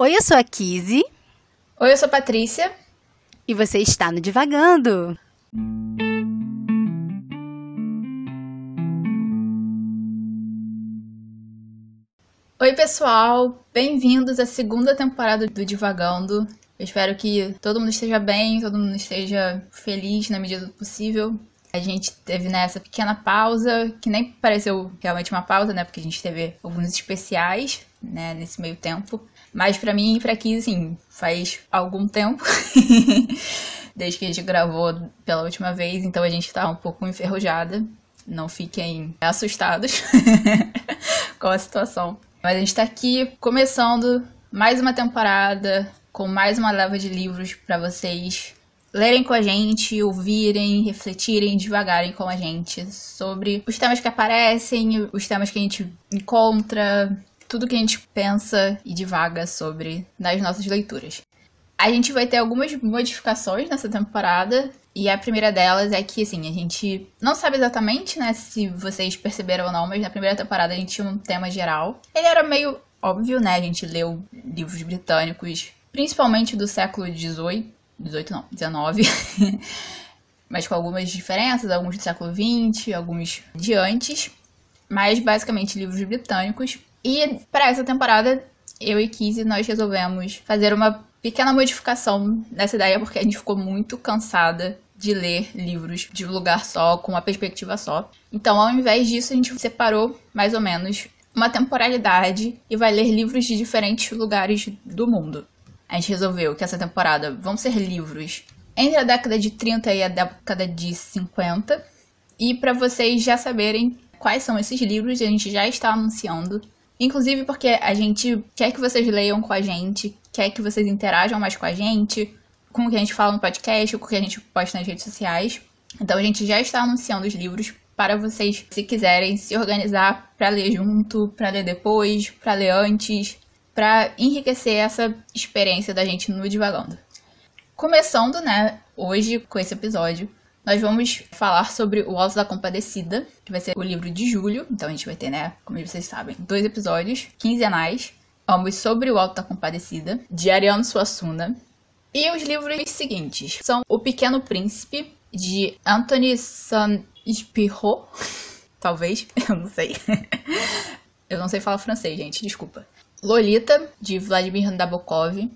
Oi, eu sou a Kizzy. Oi, eu sou a Patrícia. E você está no Divagando. Oi, pessoal. Bem-vindos à segunda temporada do Divagando. Eu espero que todo mundo esteja bem, todo mundo esteja feliz na medida do possível. A gente teve nessa pequena pausa, que nem pareceu realmente uma pausa, né? Porque a gente teve alguns especiais, né, nesse meio tempo. Mas para mim e Kiz, assim, faz algum tempo. Desde que a gente gravou pela última vez, então a gente tá um pouco enferrujada. Não fiquem assustados com a situação. Mas a gente tá aqui começando mais uma temporada com mais uma leva de livros para vocês lerem com a gente, ouvirem, refletirem, devagarem com a gente sobre os temas que aparecem, os temas que a gente encontra, tudo que a gente pensa e divaga sobre nas nossas leituras. A gente vai ter algumas modificações nessa temporada. E a primeira delas é que, assim, a gente não sabe exatamente, né, se vocês perceberam ou não, mas na primeira temporada a gente tinha um tema geral. Ele era meio óbvio, né? A gente leu livros britânicos, principalmente do século XVIII, 18 não, 19. mas com algumas diferenças, alguns do século XX, alguns de antes. Mas basicamente livros britânicos. E para essa temporada, eu e Kizzy, nós resolvemos fazer uma pequena modificação nessa ideia, porque a gente ficou muito cansada de ler livros de um lugar só, com uma perspectiva só. Então, ao invés disso, a gente separou mais ou menos uma temporalidade e vai ler livros de diferentes lugares do mundo. A gente resolveu que essa temporada vão ser livros entre a década de 30 e a década de 50. E para vocês já saberem quais são esses livros, a gente já está anunciando Inclusive porque a gente quer que vocês leiam com a gente, quer que vocês interajam mais com a gente, com o que a gente fala no podcast, com o que a gente posta nas redes sociais. Então a gente já está anunciando os livros para vocês, se quiserem se organizar para ler junto, para ler depois, para ler antes, para enriquecer essa experiência da gente no Divagando. Começando, né, hoje com esse episódio, nós vamos falar sobre O Alto da Compadecida, que vai ser o livro de julho. Então a gente vai ter, né, como vocês sabem, dois episódios quinzenais, ambos sobre O Alto da Compadecida, de Ariano Suassuna. E os livros seguintes são O Pequeno Príncipe, de Anthony Saint-Exupéry, talvez, eu não sei. eu não sei falar francês, gente, desculpa. Lolita, de Vladimir Nabokov.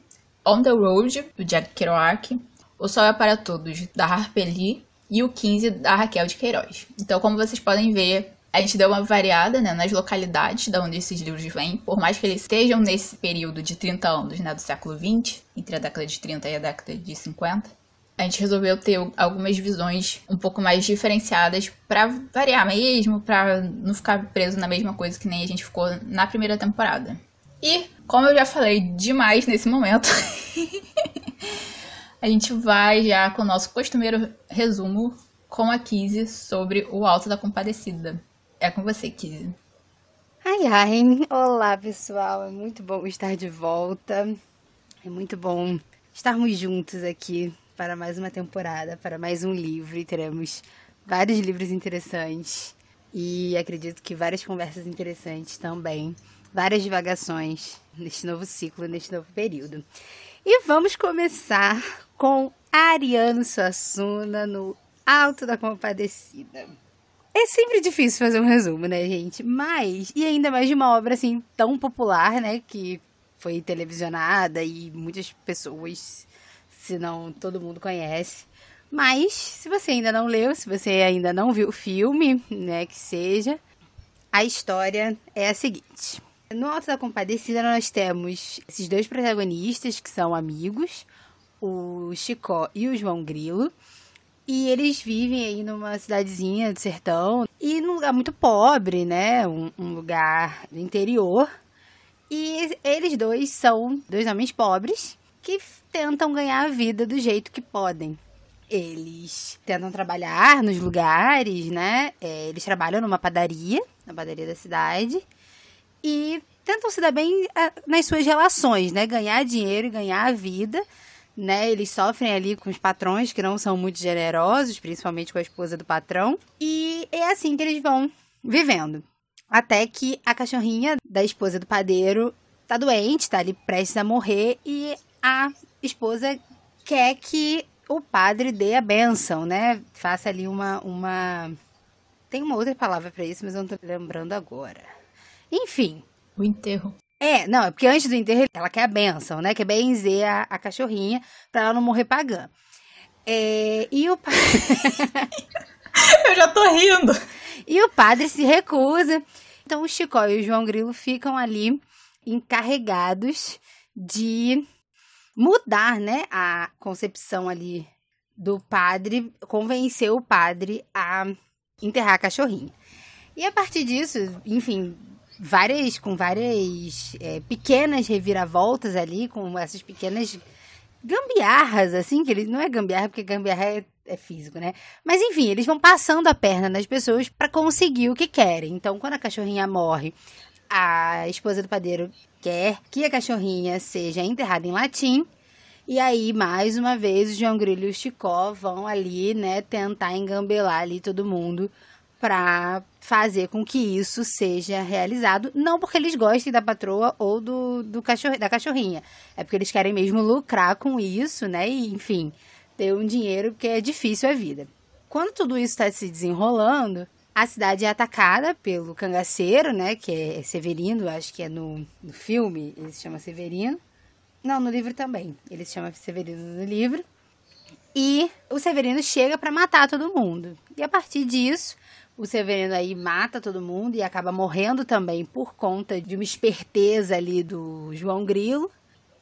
On the Road, do Jack Kerouac. O Sol é para Todos, da Harper Lee e o 15 da Raquel de Queiroz. Então, como vocês podem ver, a gente deu uma variada né, nas localidades de onde esses livros vêm, por mais que eles estejam nesse período de 30 anos né, do século XX, entre a década de 30 e a década de 50. A gente resolveu ter algumas visões um pouco mais diferenciadas para variar mesmo, para não ficar preso na mesma coisa que nem a gente ficou na primeira temporada. E, como eu já falei demais nesse momento, a gente vai já com o nosso costumeiro resumo com a Kizzy sobre o Alto da Compadecida. É com você, Kizzy. Ai, ai. Olá, pessoal. É muito bom estar de volta. É muito bom estarmos juntos aqui para mais uma temporada, para mais um livro. E teremos vários livros interessantes. E acredito que várias conversas interessantes também. Várias divagações neste novo ciclo, neste novo período. E vamos começar com Ariano Suassuna no Alto da Compadecida. É sempre difícil fazer um resumo, né, gente? Mas, e ainda mais de uma obra assim tão popular, né, que foi televisionada e muitas pessoas, se não todo mundo conhece. Mas, se você ainda não leu, se você ainda não viu o filme, né, que seja, a história é a seguinte. No Alto da Compadecida, nós temos esses dois protagonistas que são amigos, o Chicó e o João Grilo. E eles vivem aí numa cidadezinha do sertão e num lugar muito pobre, né? Um, um, lugar do interior. E eles dois são dois homens pobres que tentam ganhar a vida do jeito que podem. Eles tentam trabalhar nos lugares, né? É, eles trabalham numa padaria, na padaria da cidade e tentam se dar bem eh, nas suas relações, né? Ganhar dinheiro e ganhar a vida, né? Eles sofrem ali com os patrões que não são muito generosos, principalmente com a esposa do patrão. E é assim que eles vão vivendo. Até que a cachorrinha da esposa do padeiro tá doente, tá ali prestes a morrer e a esposa quer que o padre dê a bênção, né? Faça ali uma uma tem uma outra palavra para isso, mas eu não tô lembrando agora. Enfim, o enterro. É, não, é porque antes do enterro ela quer a benção, né? Quer benzer a, a cachorrinha pra ela não morrer pagã. É, e o padre. Eu já tô rindo. E o padre se recusa. Então o Chicó e o João Grilo ficam ali encarregados de mudar, né, a concepção ali do padre, convencer o padre a enterrar a cachorrinha. E a partir disso, enfim, várias com várias é, pequenas reviravoltas ali, com essas pequenas gambiarras, assim, que eles não é gambiarra, porque gambiarra é, é físico, né? Mas enfim, eles vão passando a perna nas pessoas para conseguir o que querem. Então, quando a cachorrinha morre, a esposa do padeiro quer que a cachorrinha seja enterrada em latim. E aí, mais uma vez, o João Grilo e o Chicó vão ali, né, tentar engambelar ali todo mundo para fazer com que isso seja realizado, não porque eles gostem da patroa ou do, do cachorro, da cachorrinha, é porque eles querem mesmo lucrar com isso, né? E, enfim, ter um dinheiro porque é difícil a vida. Quando tudo isso está se desenrolando, a cidade é atacada pelo cangaceiro, né? Que é Severino, acho que é no, no filme, ele se chama Severino. Não, no livro também. Ele se chama Severino no livro. E o Severino chega para matar todo mundo. E a partir disso, o Severino aí mata todo mundo e acaba morrendo também por conta de uma esperteza ali do João Grilo.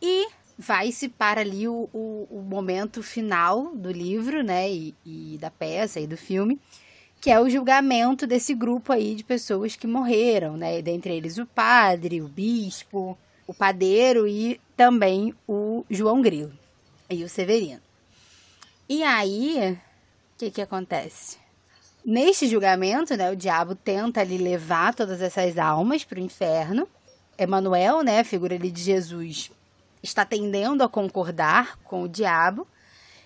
E vai-se para ali o, o, o, momento final do livro, né, e, e, da peça e do filme, que é o julgamento desse grupo aí de pessoas que morreram, né, dentre eles o padre, o bispo, o padeiro e também o João Grilo e o Severino. E aí, o que que acontece? Neste julgamento, né, o diabo tenta ali levar todas essas almas para o inferno. Emanuel, né, a figura ali de Jesus, está tendendo a concordar com o diabo.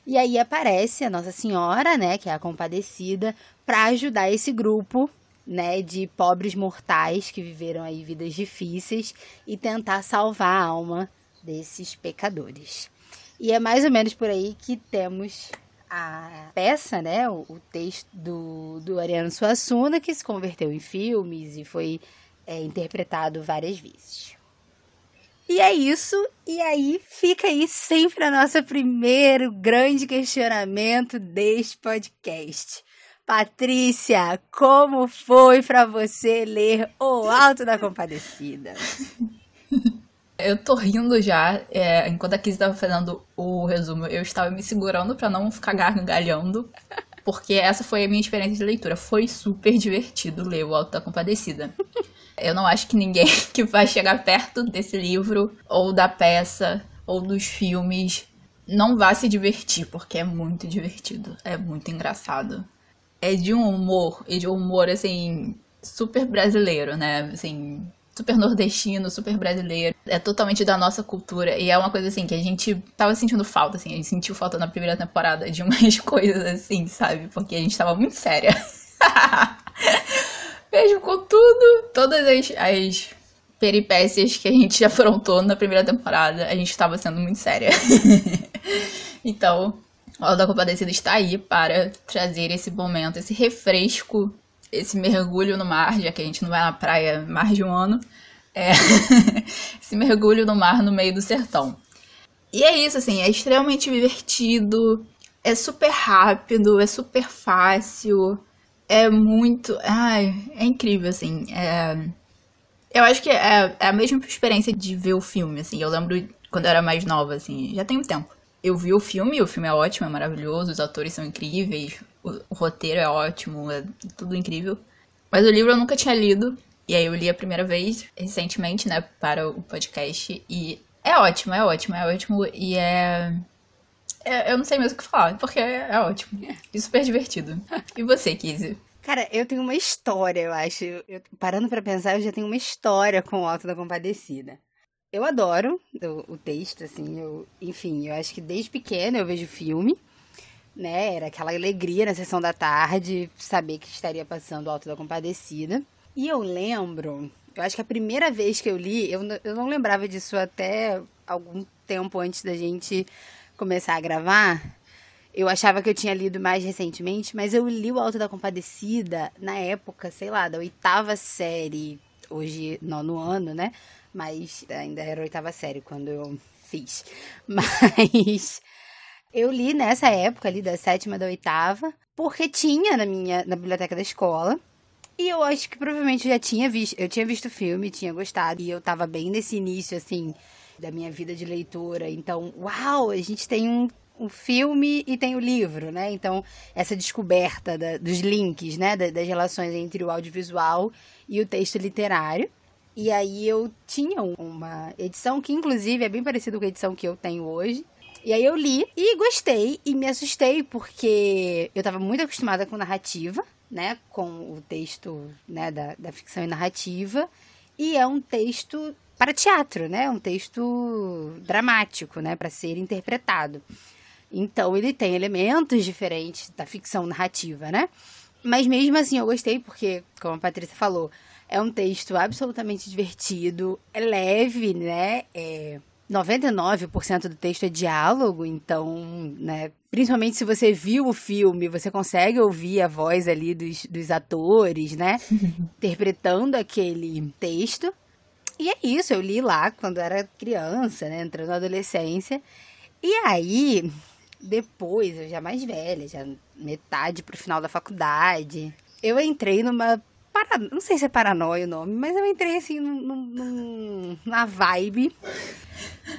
E aí aparece a Nossa Senhora, né, que é a compadecida, para ajudar esse grupo, né, de pobres mortais que viveram aí vidas difíceis e tentar salvar a alma desses pecadores. E é mais ou menos por aí que temos a peça, né, o, o, texto do, do Ariano Suassuna, que se converteu em filmes e foi é, interpretado várias vezes. E é isso, e aí fica aí sempre a nossa primeiro grande questionamento deste podcast. Patrícia, como foi para você ler O Alto da Compadecida? Eu tô rindo já. É, enquanto a Kizzy tava fazendo o resumo, eu estava me segurando para não ficar gargalhando. Porque essa foi a minha experiência de leitura. Foi super divertido ler O Alto da Compadecida. Eu não acho que ninguém que vai chegar perto desse livro, ou da peça, ou dos filmes, não vá se divertir, porque é muito divertido. É muito engraçado. É de um humor, e de um humor, assim, super brasileiro, né? Assim, super nordestino, super brasileiro. É totalmente da nossa cultura. E é uma coisa assim que a gente tava sentindo falta, assim. A gente sentiu falta na primeira temporada de umas coisas assim, sabe? Porque a gente tava muito séria. Mesmo com tudo, todas as, as peripécias que a gente afrontou na primeira temporada, a gente tava sendo muito séria. então, o da Compadecida está aí para trazer esse momento, esse refresco esse mergulho no mar, já que a gente não vai na praia mais de um ano, é esse mergulho no mar no meio do sertão. E é isso, assim, é extremamente divertido, é super rápido, é super fácil, é muito. Ai, é incrível, assim. É... Eu acho que é, é a mesma experiência de ver o filme, assim. Eu lembro quando eu era mais nova, assim, já tem um tempo. Eu vi o filme, o filme é ótimo, é maravilhoso, os atores são incríveis, o, o roteiro é ótimo, é tudo incrível. Mas o livro eu nunca tinha lido. E aí eu li a primeira vez, recentemente, né, para o podcast. E é ótimo, é ótimo, é ótimo. E é. é eu não sei mesmo o que falar, porque é, ótimo. E super divertido. E você, Kizzy? Cara, eu tenho uma história, eu acho. Eu, parando para pensar, eu já tenho uma história com o Alto da Compadecida. Eu adoro o, o texto, assim, eu, enfim, eu acho que desde pequena eu vejo filme né? Era aquela alegria na sessão da tarde, saber que estaria passando o Alto da Compadecida. E eu lembro, Eu acho que a primeira vez que eu li, eu, eu não lembrava disso até algum tempo antes da gente começar a gravar. Eu achava que eu tinha lido mais recentemente, mas eu li o Alto da Compadecida na época, sei lá, da oitava série, hoje nono ano, né? Mas ainda era oitava série quando eu fiz. Mas eu li nessa época ali da sétima da oitava, porque tinha na minha na biblioteca da escola. E eu acho que provavelmente eu já tinha visto, eu tinha visto o filme, tinha gostado, e eu tava bem nesse início assim da minha vida de leitora. Então, uau, a gente tem um o filme e tem o livro, né? Então, essa descoberta da, dos links, né? Da, das relações entre o audiovisual e o texto literário. E aí eu tinha uma edição que, inclusive, é bem parecida com a edição que eu tenho hoje. E aí eu li e gostei e me assustei porque eu estava muito acostumada com narrativa, né? Com o texto né, da, da ficção e narrativa. E é um texto para teatro, né? Um texto dramático, né? Para ser interpretado. Então ele tem elementos diferentes da ficção narrativa, né? Mas mesmo assim eu gostei porque, como a Patrícia falou, é um texto absolutamente divertido, é leve, né? É 99% do texto é diálogo, então, né, principalmente se você viu o filme, você consegue ouvir a voz ali dos, dos atores, né, interpretando aquele texto. E é isso, eu li lá quando era criança, né, entrando na adolescência. E aí, depois, eu já mais velha, já metade pro final da faculdade, eu entrei numa. Para... Não sei se é paranoia o nome, mas eu entrei assim num, num, numa vibe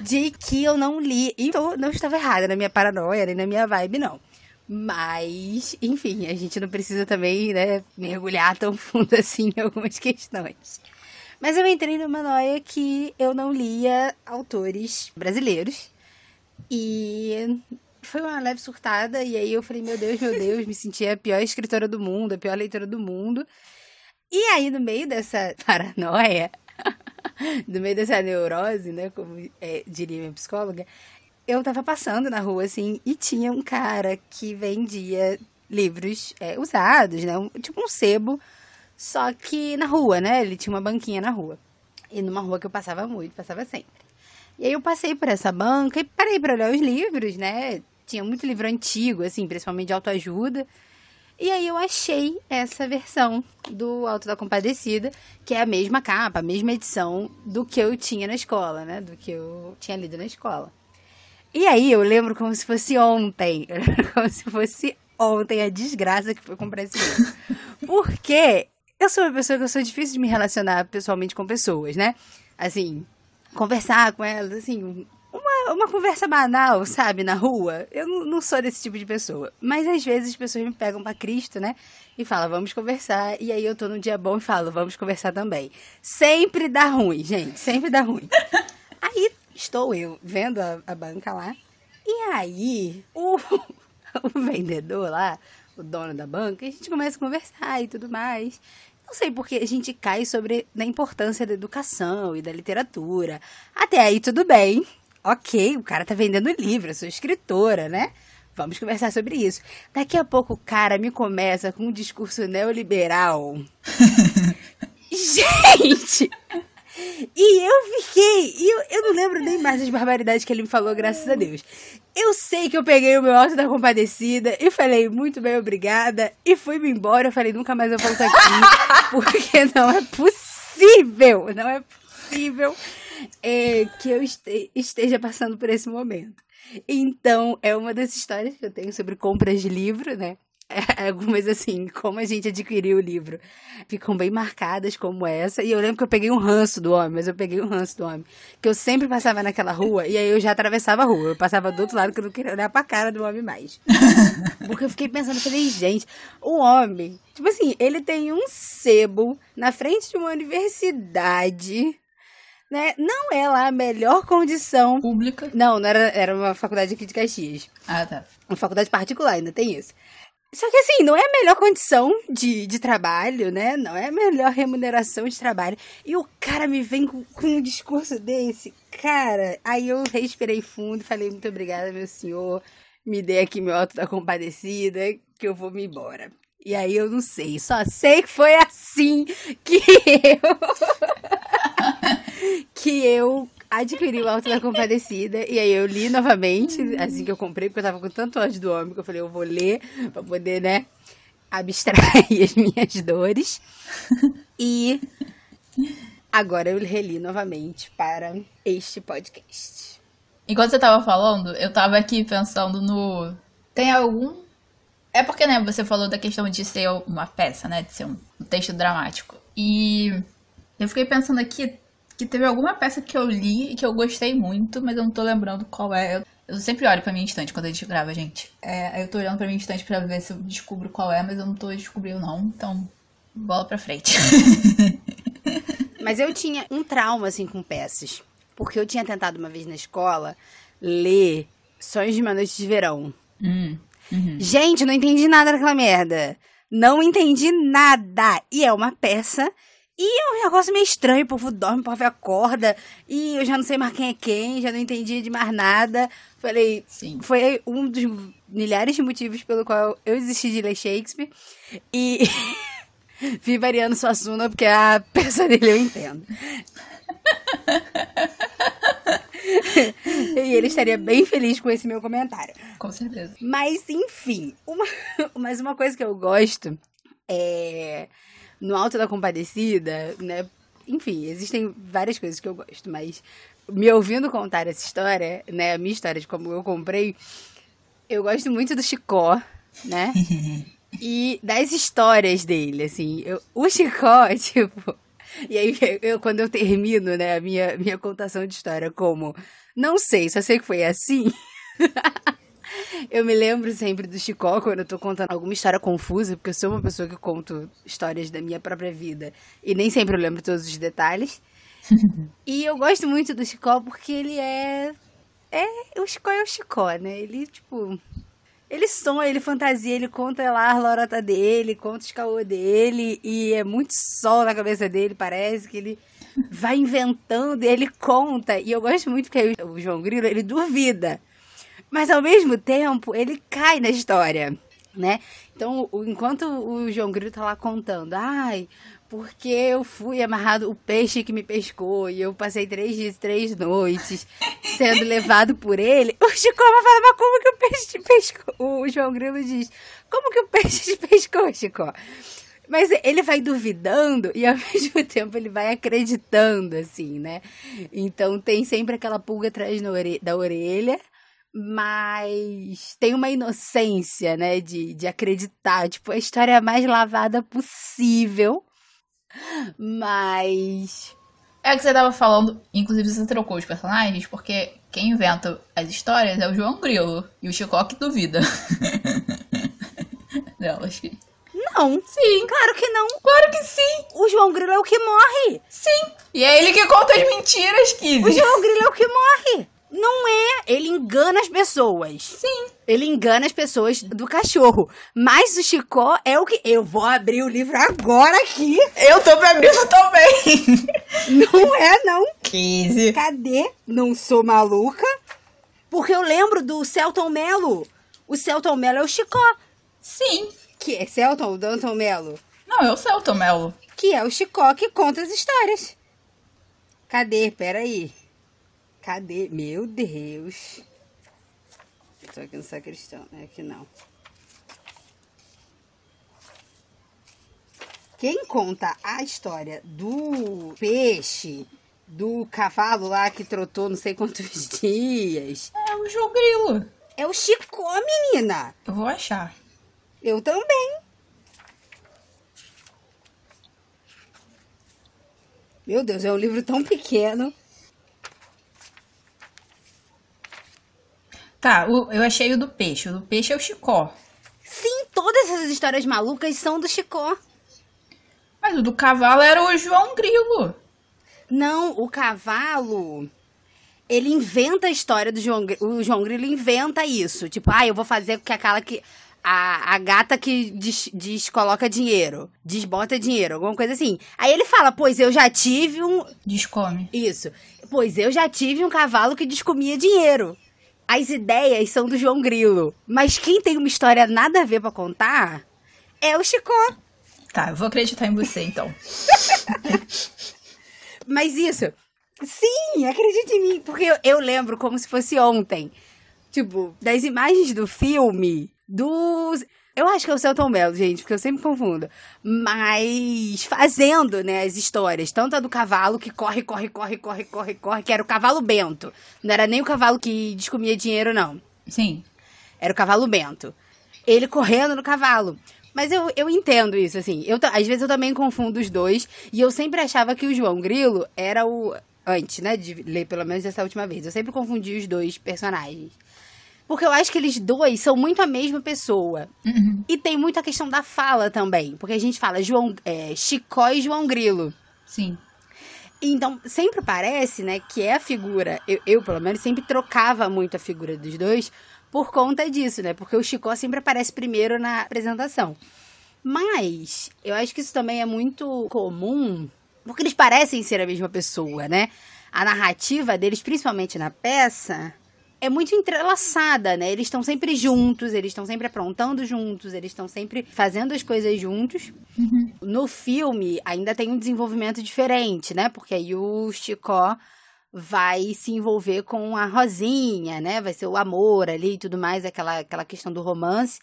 de que eu não li. E não estava errada na minha paranoia, nem na minha vibe, não. Mas, enfim, a gente não precisa também, né, mergulhar tão fundo assim em algumas questões. Mas eu entrei numa noia que eu não lia autores brasileiros. E foi uma leve surtada, e aí eu falei, meu Deus, meu Deus, me senti a pior escritora do mundo, a pior leitora do mundo. E aí, no meio dessa paranoia, no meio dessa neurose, né, como é, diria minha psicóloga, eu tava passando na rua, assim, e tinha um cara que vendia livros é, usados, né, um, tipo um sebo, só que na rua, né, ele tinha uma banquinha na rua. E numa rua que eu passava muito, passava sempre. E aí eu passei por essa banca e parei para olhar os livros, né? tinha muito livro antigo, assim, principalmente de autoajuda. E aí eu achei essa versão do Alto da Compadecida, que é a mesma capa, a mesma edição do que eu tinha na escola, né? Do que eu tinha lido na escola. E aí eu lembro como se fosse ontem, como se fosse ontem a desgraça que foi comprar esse livro. Porque eu sou uma pessoa que eu sou difícil de me relacionar pessoalmente com pessoas, né? Assim, conversar com elas, assim, uma, conversa banal, sabe, na rua. Eu não, sou desse tipo de pessoa. Mas às vezes as pessoas me pegam para Cristo, né? E falam, vamos conversar. E aí eu tô num dia bom e falo, vamos conversar também. Sempre dá ruim, gente. Sempre dá ruim. aí estou eu vendo a, a banca lá. E aí o, o vendedor lá, o dono da banca, a gente começa a conversar e tudo mais. Não sei porque a gente cai sobre a importância da educação e da literatura. Até aí tudo bem ok, o cara tá vendendo livro, eu sou escritora, né? Vamos conversar sobre isso. Daqui a pouco o cara me começa com um discurso neoliberal. Gente! E eu fiquei. E eu, eu não lembro nem mais das barbaridades que ele me falou, graças a Deus. Eu sei que eu peguei o meu alto da compadecida e falei muito bem, obrigada. E fui-me embora. Eu falei, nunca mais eu volto aqui. porque não é possível. Não é possível é, que eu este, esteja passando por esse momento. Então, é uma das histórias que eu tenho sobre compras de livro, né? É, algumas assim, como a gente adquiriu o livro, ficam bem marcadas como essa. E eu lembro que eu peguei um ranço do homem, mas eu peguei um ranço do homem. Que eu sempre passava naquela rua e aí eu já atravessava a rua. Eu passava do outro lado que eu não queria olhar pra cara do homem mais. Porque eu fiquei pensando, falei, gente, o homem, tipo assim, ele tem um sebo na frente de uma universidade né? Não é lá a melhor condição. Pública? Não, não era, era uma faculdade aqui de Caxias. Ah, tá. Uma faculdade particular, ainda tem isso. Só que assim, não é a melhor condição de, de trabalho, né? Não é a melhor remuneração de trabalho. E o cara me vem com, com um discurso desse. Cara, aí eu respirei fundo e falei, muito obrigada, meu senhor. Me dê aqui meu auto da compadecida, que eu vou me embora. E aí eu não sei, só sei que foi assim que eu. Que eu adquiri o Alto da Compadecida. E aí eu li novamente, assim que eu comprei, porque eu tava com tanto ódio do homem que eu falei, eu vou ler pra poder, né, abstrair as minhas dores. E agora eu reli novamente para este podcast. Enquanto você tava falando, eu tava aqui pensando no. Tem algum. É porque, né, você falou da questão de ser uma peça, né? De ser um, texto dramático. E eu fiquei pensando aqui que teve alguma peça que eu li e que eu gostei muito, mas eu não tô lembrando qual é. Eu sempre olho pra minha estante quando a gente grava, gente. É, aí eu tô olhando pra minha estante pra ver se eu descubro qual é, mas eu não tô descobrindo não. Então, bola pra frente. Mas eu tinha um trauma, assim, com peças. Porque eu tinha tentado uma vez na escola ler Sonhos de uma Noite de Verão. Hum, uhum. Gente, não entendi nada daquela merda. Não entendi nada. E é uma peça. E é um negócio meio estranho. O povo dorme, o povo acorda. E eu já não sei mais quem é quem. Já não entendi de mais nada. Falei, Sim. foi um dos milhares de motivos pelo qual eu desisti de ler Shakespeare. E vi Mariano Suassuna, porque a peça dele eu entendo. e ele estaria bem feliz com esse meu comentário. Com certeza. Mas, enfim, uma, mas uma coisa que eu gosto é. No Alto da Compadecida, né? Enfim, existem várias coisas que eu gosto, mas me ouvindo contar essa história, né? A minha história de como eu comprei, eu gosto muito do Chicó, né? e das histórias dele, assim. Eu, o Chicó, tipo. E aí, eu, quando eu termino, né, a minha, minha contação de história como não sei, só sei que foi assim. eu me lembro sempre do Chicó quando eu tô contando alguma história confusa, porque eu sou uma pessoa que conto histórias da minha própria vida e nem sempre eu lembro todos os detalhes. e eu gosto muito do Chicó porque ele é. É. O Chicó é o Chicó, né? Ele, tipo. Ele sonha, ele fantasia, ele conta lá a lorota dele, conta os caô dele, e é muito sol na cabeça dele, parece que ele vai inventando e ele conta. E eu gosto muito porque o João Grilo, ele duvida. Mas ao mesmo tempo, ele cai na história, né? Então, enquanto o João Grilo tá lá contando, ai, porque eu fui amarrado, o peixe que me pescou, e eu passei três dias, três noites sendo levado por ele. O Chico vai falar, mas como que o peixe te pescou? O João Grilo diz, como que o peixe te pescou, Chico? Mas ele vai duvidando e ao mesmo tempo ele vai acreditando, assim, né? Então tem sempre aquela pulga atrás da orelha, mas tem uma inocência, né, de, de acreditar. Tipo, a história mais lavada possível. Mas. É que você tava falando, inclusive você trocou os personagens, porque quem inventa as histórias é o João Grilo. E o Chicó que duvida. Delas. Não. Sim. Claro que não. Claro que sim. O João Grilo é o que morre. Sim. E é ele que conta as mentiras, Kizzy. O João Grilo é o que morre. Não é. Ele engana as pessoas. Sim. Ele engana as pessoas do cachorro. Mas o Chicó é o que. Eu vou abrir o livro agora aqui. Eu tô me abrindo também. Não é, não. 15. Cadê? Não sou maluca. Porque eu lembro do Celton Mello. O Celton Mello é o Chicó. Sim. Que é Celton, o Danton Mello. Não, é o Celton Mello. Que é o Chicó que conta as histórias. Cadê? Peraí. Cadê? Meu Deus. Tô aqui no sacristão, né? Aqui não. Quem conta a história do peixe, do cavalo lá que trotou não sei quantos dias. É o João Grilo. É o Chicó, menina. Eu vou achar. Eu também. Meu Deus, é um livro tão pequeno. Tá, o- eu achei o do peixe. O do peixe é o Chicó. Sim, todas essas histórias malucas são do Chicó. Mas o do cavalo era o João Grilo. Não, o cavalo. Ele inventa a história do João Grilo. O João Grilo inventa isso. Tipo, ah, eu vou fazer com que aquela que. A, a gata que des, descoloca dinheiro. Desbota dinheiro, alguma coisa assim. Aí ele fala, pois eu já tive um. Descome. Isso. Pois eu já tive um cavalo que descomia dinheiro. As ideias são do João Grilo. Mas quem tem uma história nada a ver pra contar é o Chicó. Tá, eu vou acreditar em você então. Mas isso, sim, acredite em mim, porque eu, eu lembro como se fosse ontem. Tipo, das imagens do filme, dos. Eu acho que é o Celton Mello, gente, porque eu sempre confundo. Mas fazendo, né, as histórias. Tanto a do cavalo que corre, corre, corre, corre, corre, corre, que era o cavalo bento. Não era nem o cavalo que descomia dinheiro, não. Sim. Era o cavalo bento. Ele correndo no cavalo. Mas eu, eu entendo isso, assim. Eu, às vezes eu também confundo os dois. E eu sempre achava que o João Grilo era o. Antes, né? De ler pelo menos essa última vez. Eu sempre confundi os dois personagens. Porque eu acho que eles dois são muito a mesma pessoa. Uhum. E tem muita questão da fala também. Porque a gente fala João, é, Chicó e João Grilo. Sim. Então, sempre parece, né, que é a figura. Eu, eu, pelo menos, sempre trocava muito a figura dos dois por conta disso, né? Porque o Chicó sempre aparece primeiro na apresentação. Mas eu acho que isso também é muito comum, porque eles parecem ser a mesma pessoa, né? A narrativa deles, principalmente na peça, é muito entrelaçada, né? Eles estão sempre juntos, eles estão sempre aprontando juntos, eles estão sempre fazendo as coisas juntos. Uhum. No filme, ainda tem um desenvolvimento diferente, né? Porque aí o Chicó vai se envolver com a Rosinha, né? Vai ser o amor ali e tudo mais, aquela, aquela questão do romance.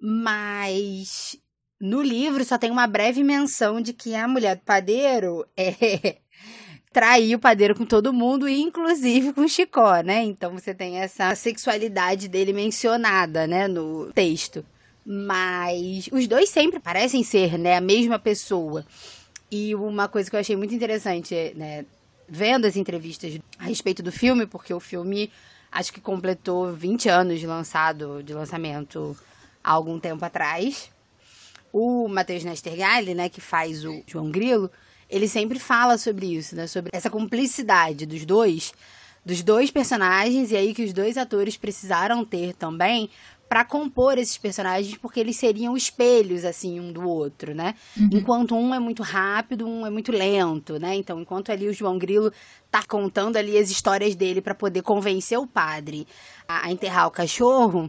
Mas no livro só tem uma breve menção de que a mulher do padeiro é trair o padeiro com todo mundo, inclusive com o Chicó, né? Então você tem essa sexualidade dele mencionada, né, no texto. Mas os dois sempre parecem ser, né, a mesma pessoa. E uma coisa que eu achei muito interessante, né, vendo as entrevistas a respeito do filme, porque o filme acho que completou 20 anos de lançado, de lançamento há algum tempo atrás. O Matheus Nestergalli, né, que faz o João Grilo, ele sempre fala sobre isso, né? Sobre essa cumplicidade dos dois, dos dois personagens, e aí que os dois atores precisaram ter também para compor esses personagens, porque eles seriam espelhos, assim, um do outro, né? Uhum. Enquanto um é muito rápido, um é muito lento, né? Então, enquanto ali o João Grilo tá contando ali as histórias dele para poder convencer o padre a, a enterrar o cachorro,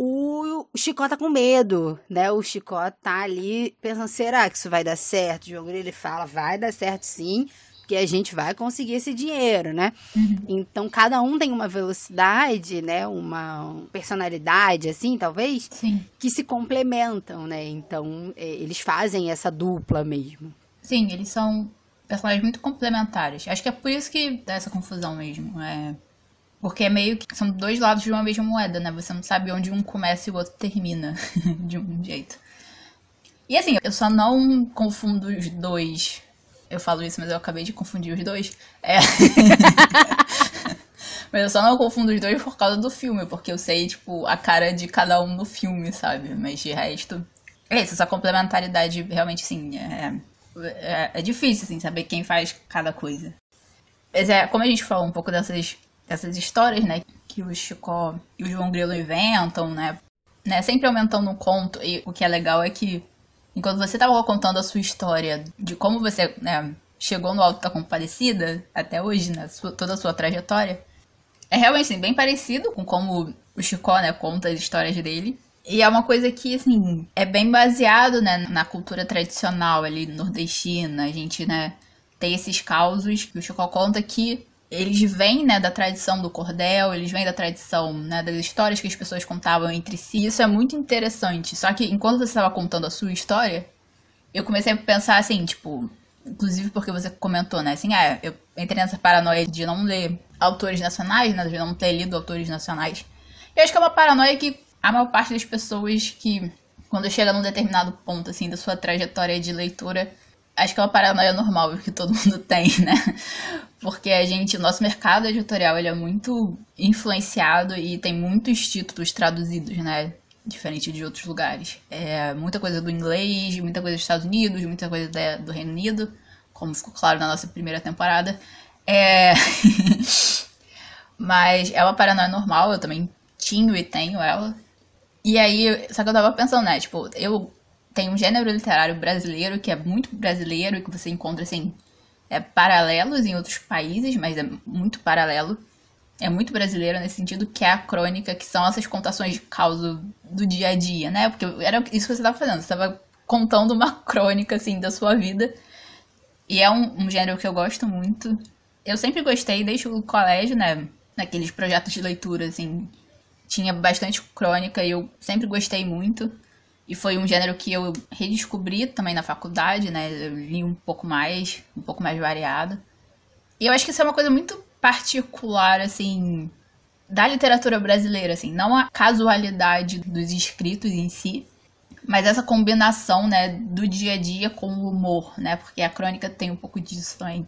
o Chicó tá com medo, né? O Chicó tá ali pensando, será que isso vai dar certo? O João Grilo ele fala, vai dar certo sim, porque a gente vai conseguir esse dinheiro, né? Uhum. Então, cada um tem uma velocidade, né? Uma personalidade, assim, talvez, Sim. que se complementam, né? Então, é, eles fazem essa dupla mesmo. Sim, eles são personagens muito complementares. Acho que é por isso que dá essa confusão mesmo. É... Porque é meio que são dois lados de uma mesma moeda, né? Você não sabe onde um começa e o outro termina, de um jeito. E assim, eu só não confundo os dois. Eu falo isso, mas eu acabei de confundir os dois. É. mas eu só não confundo os dois por causa do filme, porque eu sei, tipo, a cara de cada um no filme, sabe? Mas de resto. É isso, essa complementaridade realmente, sim, é, é, é difícil, assim, saber quem faz cada coisa. Mas é, como a gente falou um pouco dessas essas histórias, né, que o Chicó e o João Grilo inventam, né, né, sempre aumentando o conto. E o que é legal é que enquanto você estava contando a sua história de como você, né, chegou no Alto da Compadecida até hoje, né, sua, toda a sua trajetória, é realmente assim, bem parecido com como o Chicó, né, conta as histórias dele. E é uma coisa que, assim, é bem baseado, né, na cultura tradicional ali nordestina. A gente, né, tem esses causos que o Chicó conta que eles vêm, né, da tradição do cordel, eles vêm da tradição, né, das histórias que as pessoas contavam entre si. Isso é muito interessante. Só que enquanto você estava contando a sua história, eu comecei a pensar assim, tipo, inclusive porque você comentou, né, assim, ah, eu entrei nessa paranoia de não ler autores nacionais, né, de não ter lido autores nacionais. Eu acho que é uma paranoia que a maior parte das pessoas que, quando chega num determinado ponto, assim, da sua trajetória de leitura, acho que é uma paranoia normal que todo mundo tem, né? Porque a gente, o nosso mercado editorial, ele é muito influenciado e tem muitos títulos traduzidos, né? Diferente de outros lugares. É muita coisa do inglês, muita coisa dos Estados Unidos, muita coisa do Reino Unido, como ficou claro na nossa primeira temporada. É... Mas é uma paranoia normal, eu também tinha e tenho ela. E aí, só que eu tava pensando, né? Tipo, eu tenho um gênero literário brasileiro que é muito brasileiro e que você encontra, assim, é, paralelos em outros países, mas é muito paralelo. é muito brasileira nesse sentido, que é a crônica, que são essas contações de causa do dia a dia, né? Porque era isso que você estava fazendo, você estava contando uma crônica, assim, da sua vida. E é um, um gênero que eu gosto muito. Eu sempre gostei, desde o colégio, né? Naqueles projetos de leitura, assim, tinha bastante crônica e eu sempre gostei muito. E foi um gênero que eu redescobri também na faculdade, né? Eu li um pouco mais, um pouco mais variado. E eu acho que isso é uma coisa muito particular, assim, da literatura brasileira, assim, não a casualidade dos escritos em si, mas essa combinação, né, do dia a dia com o humor, né, porque a crônica tem um pouco disso também.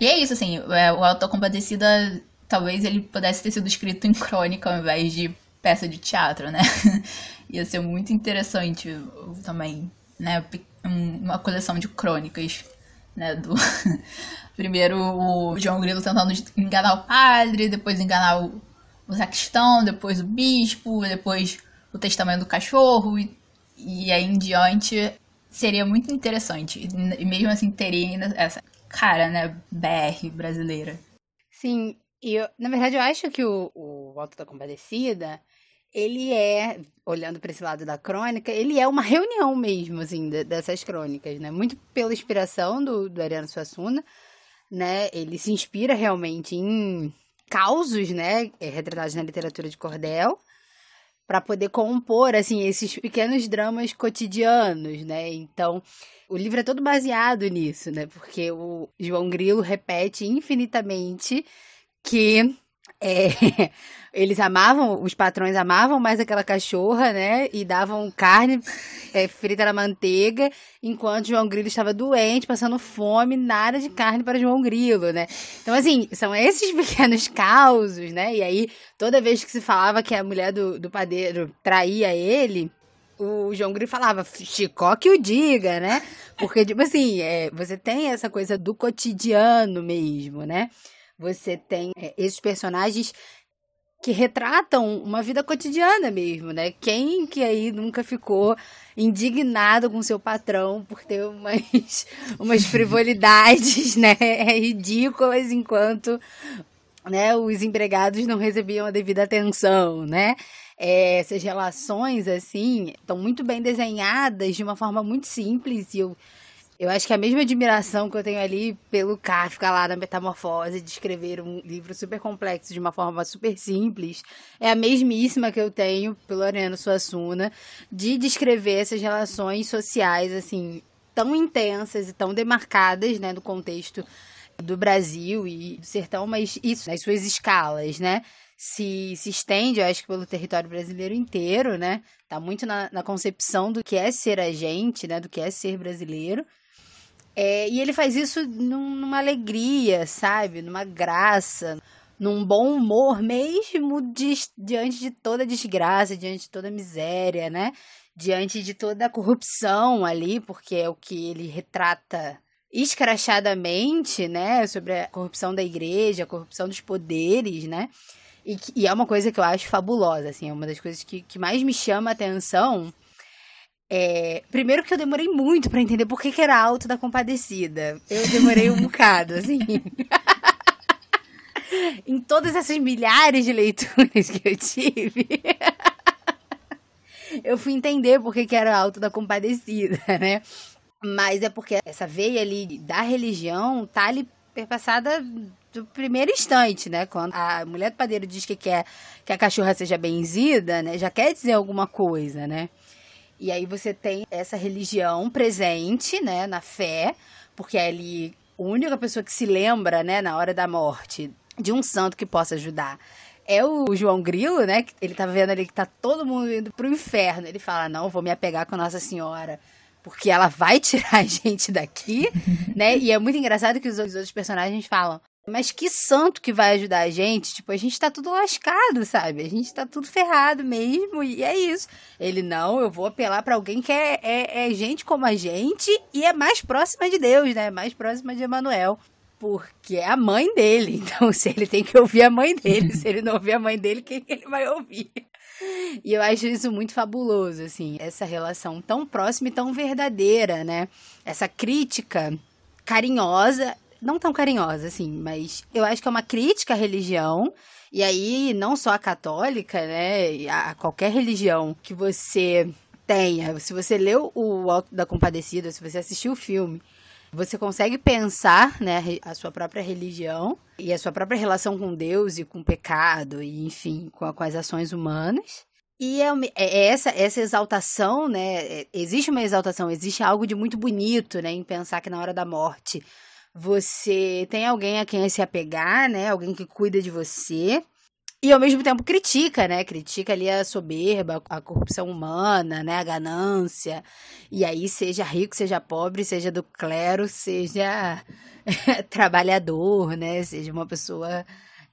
E é isso, assim, é, o Autocompadecida, talvez ele pudesse ter sido escrito em crônica ao invés de peça de teatro, né? Ia ser muito interessante também, né, uma coleção de crônicas, né, do Primeiro o João Grilo tentando enganar o padre, depois enganar o, o sacristão, depois o bispo, depois o testamento do cachorro e, e aí em diante seria muito interessante. E mesmo assim teria ainda essa cara, né, BR brasileira. Sim, e eu, na verdade eu acho que o, o Alto da Compadecida, ele é, olhando para esse lado da crônica, ele é uma reunião mesmo, assim, dessas crônicas, né? Muito pela inspiração do, do Ariano Suassuna, né? Ele se inspira realmente em causos, né, é, retratados na literatura de cordel, para poder compor assim esses pequenos dramas cotidianos, né? Então, o livro é todo baseado nisso, né? Porque o João Grilo repete infinitamente que é, eles amavam, os patrões amavam mais aquela cachorra, né? E davam carne é, frita na manteiga, enquanto João Grilo estava doente, passando fome, nada de carne para João Grilo, né? Então, assim, são esses pequenos causos, né? E aí, toda vez que se falava que a mulher do, do padeiro traía ele, o João Grilo falava, Chicó que o diga, né? Porque, tipo assim, é, você tem essa coisa do cotidiano mesmo, né? Você tem é, esses personagens que retratam uma vida cotidiana mesmo, né? Quem que aí nunca ficou indignado com seu patrão por ter umas, umas frivolidades, né, ridículas enquanto, né, os empregados não recebiam a devida atenção, né? É, essas relações, assim, estão muito bem desenhadas de uma forma muito simples e eu eu acho que a mesma admiração que eu tenho ali pelo Kafka lá na Metamorfose, de escrever um livro super complexo de uma forma super simples, é a mesmíssima que eu tenho pelo Ariano Suassuna, de descrever essas relações sociais, assim, tão intensas e tão demarcadas, né, no contexto do Brasil e do sertão, mas isso, nas suas escalas, né? Se, se estende, eu acho que pelo território brasileiro inteiro, né? Tá muito na, na concepção do que é ser a gente, né? Do que é ser brasileiro. É, e ele faz isso num, numa alegria, sabe? Numa graça, num bom humor mesmo de, diante de toda desgraça, diante de toda miséria, né? Diante de toda a corrupção ali, porque é o que ele retrata escrachadamente, né? Sobre a corrupção da igreja, a corrupção dos poderes, né? E, e é uma coisa que eu acho fabulosa, assim, é uma das coisas que, que mais me chama a atenção é, primeiro que eu demorei muito para entender por que, que era alto da compadecida. Eu demorei um bocado, assim. em todas essas milhares de leituras que eu tive, eu fui entender por que, que era alto da compadecida, né? Mas é porque essa veia ali da religião tá ali perpassada do primeiro instante, né? Quando a mulher do padeiro diz que quer que a cachorra seja benzida, né? Já quer dizer alguma coisa, né? E aí você tem essa religião presente, né, na fé, porque é ali a única pessoa que se lembra, né, na hora da morte de um santo que possa ajudar é o João Grilo, né? Ele tá vendo ali que tá todo mundo indo pro inferno. Ele fala: "Não, vou me apegar com Nossa Senhora" porque ela vai tirar a gente daqui, né? E é muito engraçado que os outros personagens falam: mas que santo que vai ajudar a gente? Tipo, a gente tá tudo lascado, sabe? A gente tá tudo ferrado mesmo, e é isso. Ele, não, eu vou apelar para alguém que é, é, é, gente como a gente e é mais próxima de Deus, né? Mais próxima de Emanuel. Porque é a mãe dele. Então, se ele tem que ouvir a mãe dele, se ele não ouvir a mãe dele, quem ele vai ouvir? E eu acho isso muito fabuloso, assim, essa relação tão próxima e tão verdadeira, né? Essa crítica carinhosa não tão carinhosa, assim, mas eu acho que é uma crítica à religião. E aí, não só a católica, né? A qualquer religião que você tenha. Se você leu o Alto da Compadecida, se você assistiu o filme, você consegue pensar, né, a sua própria religião e a sua própria relação com Deus e com o pecado, e enfim, com, com as ações humanas. E é, é, essa, essa exaltação, né? É, existe uma exaltação, existe algo de muito bonito, né? Em pensar que na hora da morte você tem alguém a quem se apegar, né? Alguém que cuida de você. E ao mesmo tempo critica, né? Critica ali a soberba, a corrupção humana, né? A ganância. E aí, seja rico, seja pobre, seja do clero, seja trabalhador, né? Seja uma pessoa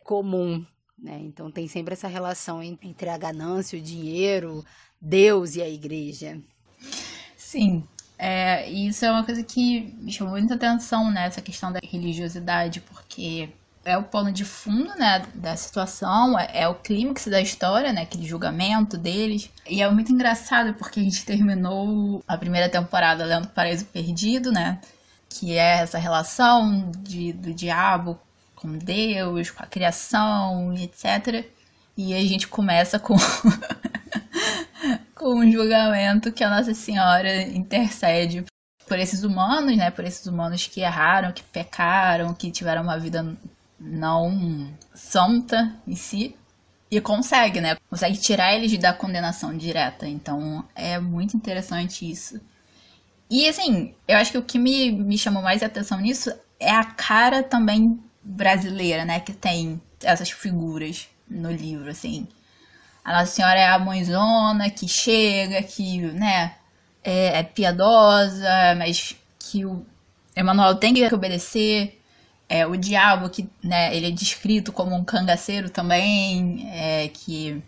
comum. Né? Então tem sempre essa relação entre a ganância, o dinheiro, Deus e a igreja. Sim, é, isso é uma coisa que me chamou muita atenção, né? Essa questão da religiosidade, porque é o pano de fundo, né, da situação, é, é o clímax da história, né, aquele julgamento deles. E é muito engraçado porque a gente terminou a primeira temporada lendo Paraíso Perdido, né, que é essa relação de, do diabo com Deus, com a criação e etc. E a gente começa com com um julgamento que a Nossa Senhora intercede por esses humanos, né? Por esses humanos que erraram, que pecaram, que tiveram uma vida não santa em si. E consegue, né? Consegue tirar eles da condenação direta. Então é muito interessante isso. E assim, eu acho que o que me, me chamou mais atenção nisso é a cara também brasileira, né, que tem essas figuras no livro, assim. A Nossa Senhora é a mãezona que chega, que, né, é, é piedosa, mas que o Emanuel tem que obedecer. É, o diabo, que, né, ele é descrito como um cangaceiro também, é, que,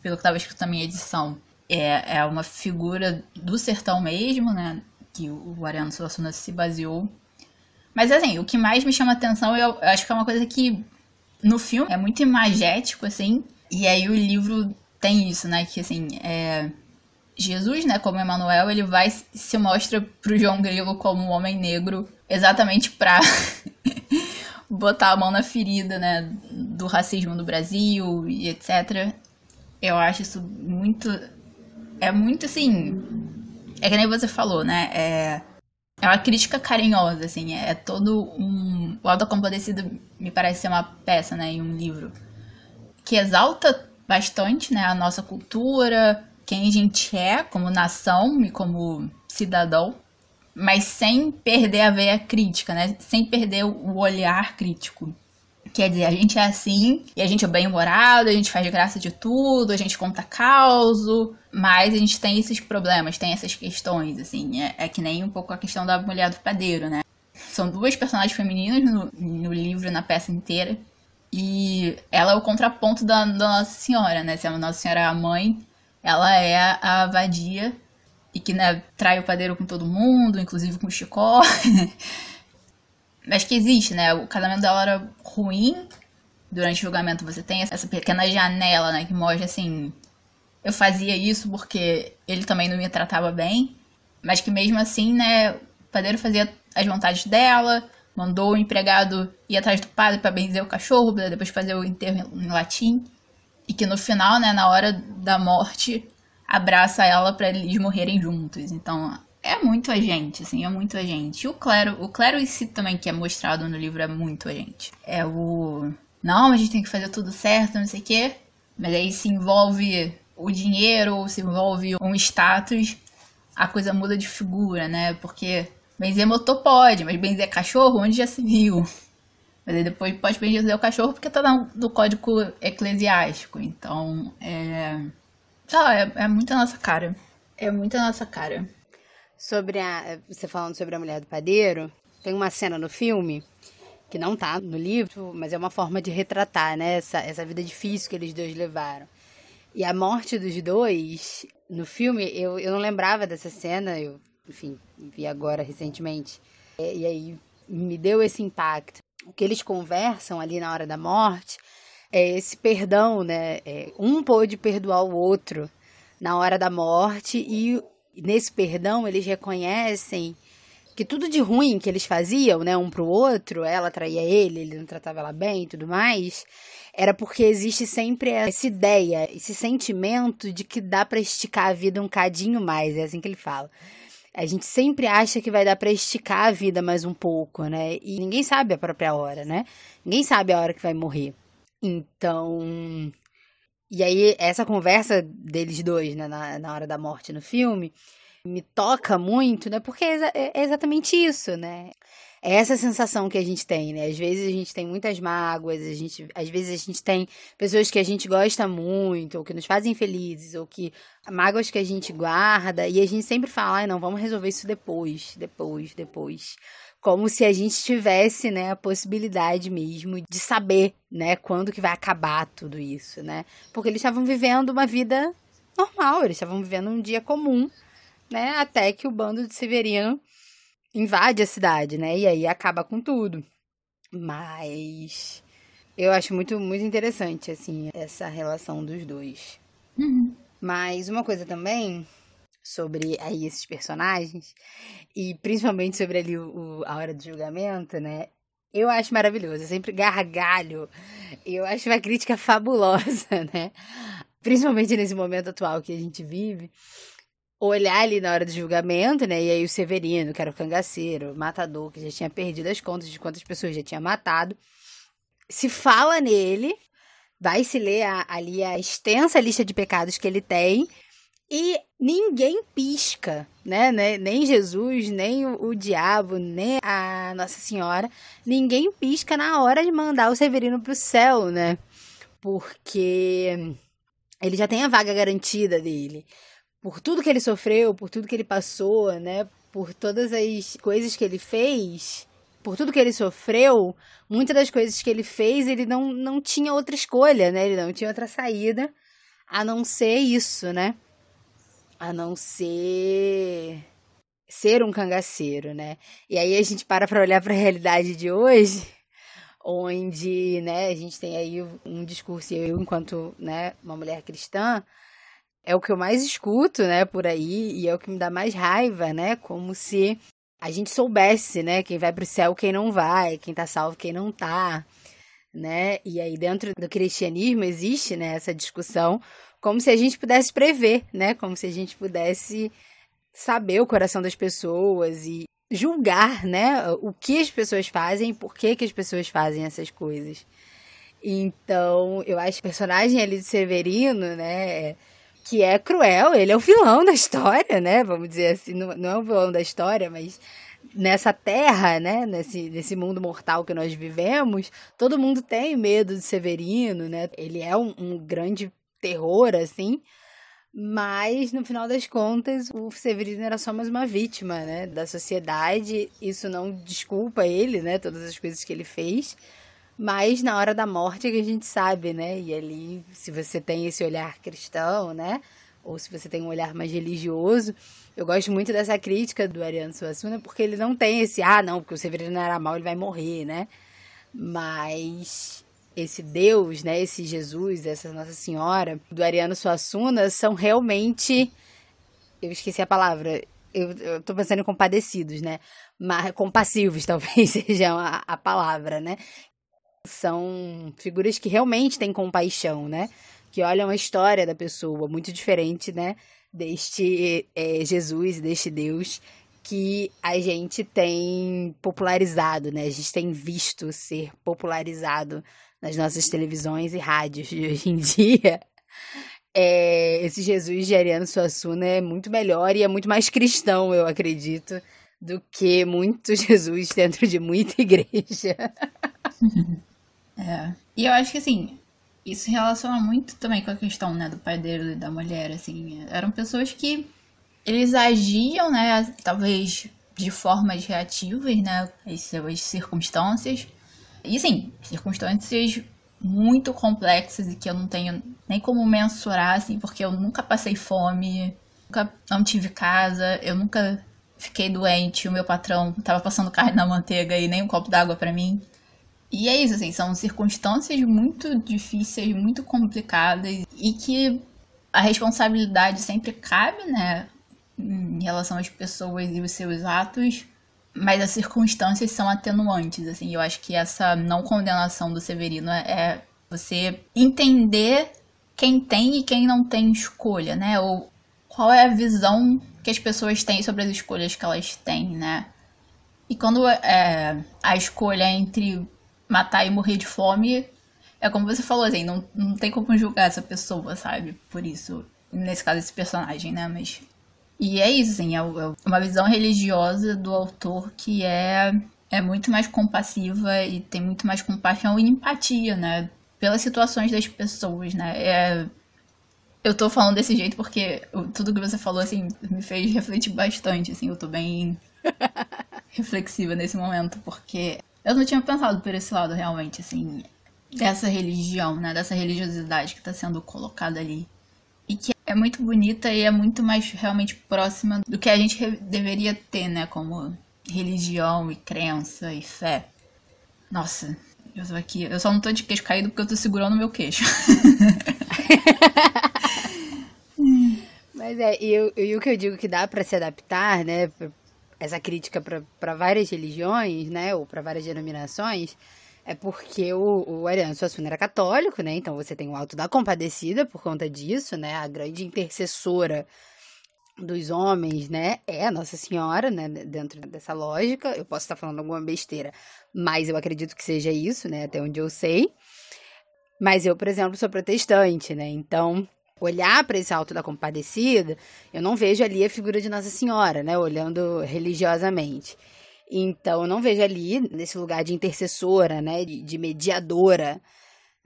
pelo que estava escrito na minha edição, é, é uma figura do sertão mesmo, né, que o Ariano Suassuna se baseou. Mas assim, o que mais me chama atenção, eu, eu acho que é uma coisa que no filme é muito imagético, assim, e aí o livro tem isso, né? Que assim, é... Jesus, né, como Emanuel, ele vai se mostra pro João Grilo como um homem negro exatamente pra botar a mão na ferida, né, do racismo no Brasil e etc. Eu acho isso muito é muito assim, é que nem você falou, né? É é uma crítica carinhosa, assim, é todo um. O Alto Compadecido me parece ser uma peça, né, em um livro que exalta bastante, né, a nossa cultura, quem a gente é como nação e como cidadão, mas sem perder a veia crítica, né, sem perder o olhar crítico. Quer dizer, a gente é assim, e a gente é bem-humorado, a gente faz graça de tudo, a gente conta causo, mas a gente tem esses problemas, tem essas questões, assim. É, é que nem um pouco a questão da mulher do padeiro, né? São duas personagens femininas no, no livro, na peça inteira. E ela é o contraponto da, da Nossa Senhora, né? Se a Nossa Senhora é a mãe, ela é a vadia e que né, trai o padeiro com todo mundo, inclusive com o Chicó. Mas que existe, né? O casamento dela era ruim. Durante o julgamento você tem essa pequena janela, né? Que mostra assim. Eu fazia isso porque ele também não me tratava bem. Mas que mesmo assim, né? O padeiro fazia as vontades dela. Mandou o empregado ir atrás do padre para benzer o cachorro, pra depois fazer o enterro em latim. E que no final, né, na hora da morte, abraça ela para eles morrerem juntos. Então, é muito a gente, assim, é muito a gente. E o clero, o clero em si também que é mostrado no livro é muito a gente. É o não, a gente tem que fazer tudo certo, não sei o quê. Mas aí se envolve o dinheiro, se envolve um status, a coisa muda de figura, né? Porque benzer motor pode, mas benzer cachorro, onde já se viu? Mas aí depois pode benzer o cachorro porque tá no código eclesiástico. Então, é. Sei é, é muito a nossa cara. É muito a nossa cara sobre a. Você falando sobre a mulher do padeiro, tem uma cena no filme que não tá no livro, mas é uma forma de retratar, né? Essa, essa vida difícil que eles dois levaram. E a morte dos dois, no filme, eu, eu não lembrava dessa cena, eu, enfim, vi agora recentemente. E, e aí me deu esse impacto. O que eles conversam ali na hora da morte é esse perdão, né? É, um pôde perdoar o outro na hora da morte e nesse perdão eles reconhecem que tudo de ruim que eles faziam, né, um pro outro, ela traía ele, ele não tratava ela bem e tudo mais, era porque existe sempre essa ideia, esse sentimento de que dá para esticar a vida um cadinho mais, é assim que ele fala. A gente sempre acha que vai dar para esticar a vida mais um pouco, né? E ninguém sabe a própria hora, né? Ninguém sabe a hora que vai morrer. Então, e aí, essa conversa deles dois, né, na, na hora da morte no filme, me toca muito, né? Porque é, é exatamente isso, né? É essa sensação que a gente tem, né? Às vezes a gente tem muitas mágoas, a gente, às vezes a gente tem pessoas que a gente gosta muito, ou que nos fazem felizes, ou que mágoas que a gente guarda, e a gente sempre fala, ah, não, vamos resolver isso depois, depois, depois. Como se a gente tivesse, né, a possibilidade mesmo de saber, né, quando que vai acabar tudo isso, né? Porque eles estavam vivendo uma vida normal, eles estavam vivendo um dia comum, né? Até que o bando de Severino invade a cidade, né? E aí acaba com tudo. Mas eu acho muito, muito interessante, assim, essa relação dos dois. Uhum. Mas uma coisa também sobre aí esses personagens, e principalmente sobre ali o, a hora do julgamento, né? Eu acho maravilhoso, eu sempre gargalho. Eu acho uma crítica fabulosa, né? Principalmente nesse momento atual que a gente vive olhar ali na hora do julgamento, né? E aí o Severino, que era o cangaceiro, o matador, que já tinha perdido as contas de quantas pessoas já tinha matado. Se fala nele, vai se ler a, ali a extensa lista de pecados que ele tem. E ninguém pisca, né? Nem Jesus, nem o, o, diabo, nem a Nossa Senhora. Ninguém pisca na hora de mandar o Severino pro céu, né? Porque ele já tem a vaga garantida dele por tudo que ele sofreu, por tudo que ele passou, né? Por todas as coisas que ele fez, por tudo que ele sofreu, muitas das coisas que ele fez, ele não, não tinha outra escolha, né? Ele não tinha outra saída a não ser isso, né? A não ser ser um cangaceiro, né? E aí a gente para para olhar para a realidade de hoje, onde, né, a gente tem aí um discurso eu enquanto, né, uma mulher cristã, é o que eu mais escuto, né, por aí, e é o que me dá mais raiva, né, como se a gente soubesse, né, quem vai pro céu, quem não vai, quem tá salvo, quem não tá, né, e aí dentro do cristianismo existe, né, essa discussão, como se a gente pudesse prever, né, como se a gente pudesse saber o coração das pessoas e julgar, né, o que as pessoas fazem e por que, que as pessoas fazem essas coisas. Então, eu acho que o personagem ali de Severino, né, que é cruel, ele é o vilão da história, né? Vamos dizer assim, não, não é o vilão da história, mas nessa terra, né? Nesse, nesse mundo mortal que nós vivemos, todo mundo tem medo de Severino, né? Ele é um, um grande terror, assim. Mas, no final das contas, o Severino era só mais uma vítima, né? Da sociedade. Isso não desculpa ele, né? Todas as coisas que ele fez. Mas na hora da morte é que a gente sabe, né? E ali, se você tem esse olhar cristão, né? Ou se você tem um olhar mais religioso, eu gosto muito dessa crítica do Ariano Suassuna, porque ele não tem esse, ah, não, porque o Severino era mal, ele vai morrer, né? Mas esse Deus, né, esse Jesus, essa Nossa Senhora do Ariano Suassuna são realmente eu esqueci a palavra. Eu, eu tô pensando em compadecidos, né? Mas compassivos talvez seja a, a palavra, né? São figuras que realmente têm compaixão, né? Que olham a história da pessoa, muito diferente, né? Deste é, Jesus, deste Deus que a gente tem popularizado, né? A gente tem visto ser popularizado nas nossas televisões e rádios de hoje em dia. É, esse Jesus de Ariano Suassuna é muito melhor e é muito mais cristão, eu acredito, do que muito Jesus dentro de muita igreja. É. E eu acho que assim, isso relaciona muito também com a questão, né, do dele e da mulher, assim. Eram pessoas que eles agiam, né, talvez de formas reativas, né, às suas circunstâncias. E sim, circunstâncias muito complexas e que eu não tenho nem como mensurar, assim, porque eu nunca passei fome, nunca não tive casa, eu nunca fiquei doente, o meu patrão tava passando carne na manteiga e nem um copo d'água para mim. E é isso, assim, são circunstâncias muito difíceis, muito complicadas e que a responsabilidade sempre cabe, né, em relação às pessoas e os seus atos, mas as circunstâncias são atenuantes, assim. Eu acho que essa não condenação do Severino é você entender quem tem e quem não tem escolha, né? Ou qual é a visão que as pessoas têm sobre as escolhas que elas têm, né? E quando é, a escolha é entre matar e morrer de fome, é como você falou, assim, não, não tem como julgar essa pessoa, sabe? Por isso, nesse caso, esse personagem, né? Mas. E é isso, assim, é, é uma visão religiosa do autor que é, é muito mais compassiva e tem muito mais compaixão e empatia, né? Pelas situações das pessoas, né? É, eu tô falando desse jeito porque tudo que você falou, assim, me fez refletir bastante, assim, eu tô bem reflexiva nesse momento, porque eu não tinha pensado por esse lado realmente, assim, dessa religião, né? Dessa religiosidade que está sendo colocada ali. E que é muito bonita e é muito mais realmente próxima do que a gente deveria ter, né? Como religião e crença e fé. Nossa, eu tô aqui. Eu só não tô de queixo caído porque eu tô segurando o meu queixo. Mas é, e, eu, e o que eu digo que dá para se adaptar, né? Essa crítica para várias religiões, né, ou para várias denominações, é porque o, o Ariano Suassuna era católico, né? Então você tem o Alto da Compadecida por conta disso, né? A grande intercessora dos homens, né? É a Nossa Senhora, né? Dentro dessa lógica. Eu posso estar falando alguma besteira, mas eu acredito que seja isso, né? Até onde eu sei. Mas eu, por exemplo, sou protestante, né? Então olhar para esse alto da compadecida, eu não vejo ali a figura de Nossa Senhora, né? Olhando religiosamente. Então, eu não vejo ali, nesse lugar de intercessora, né? De, de mediadora,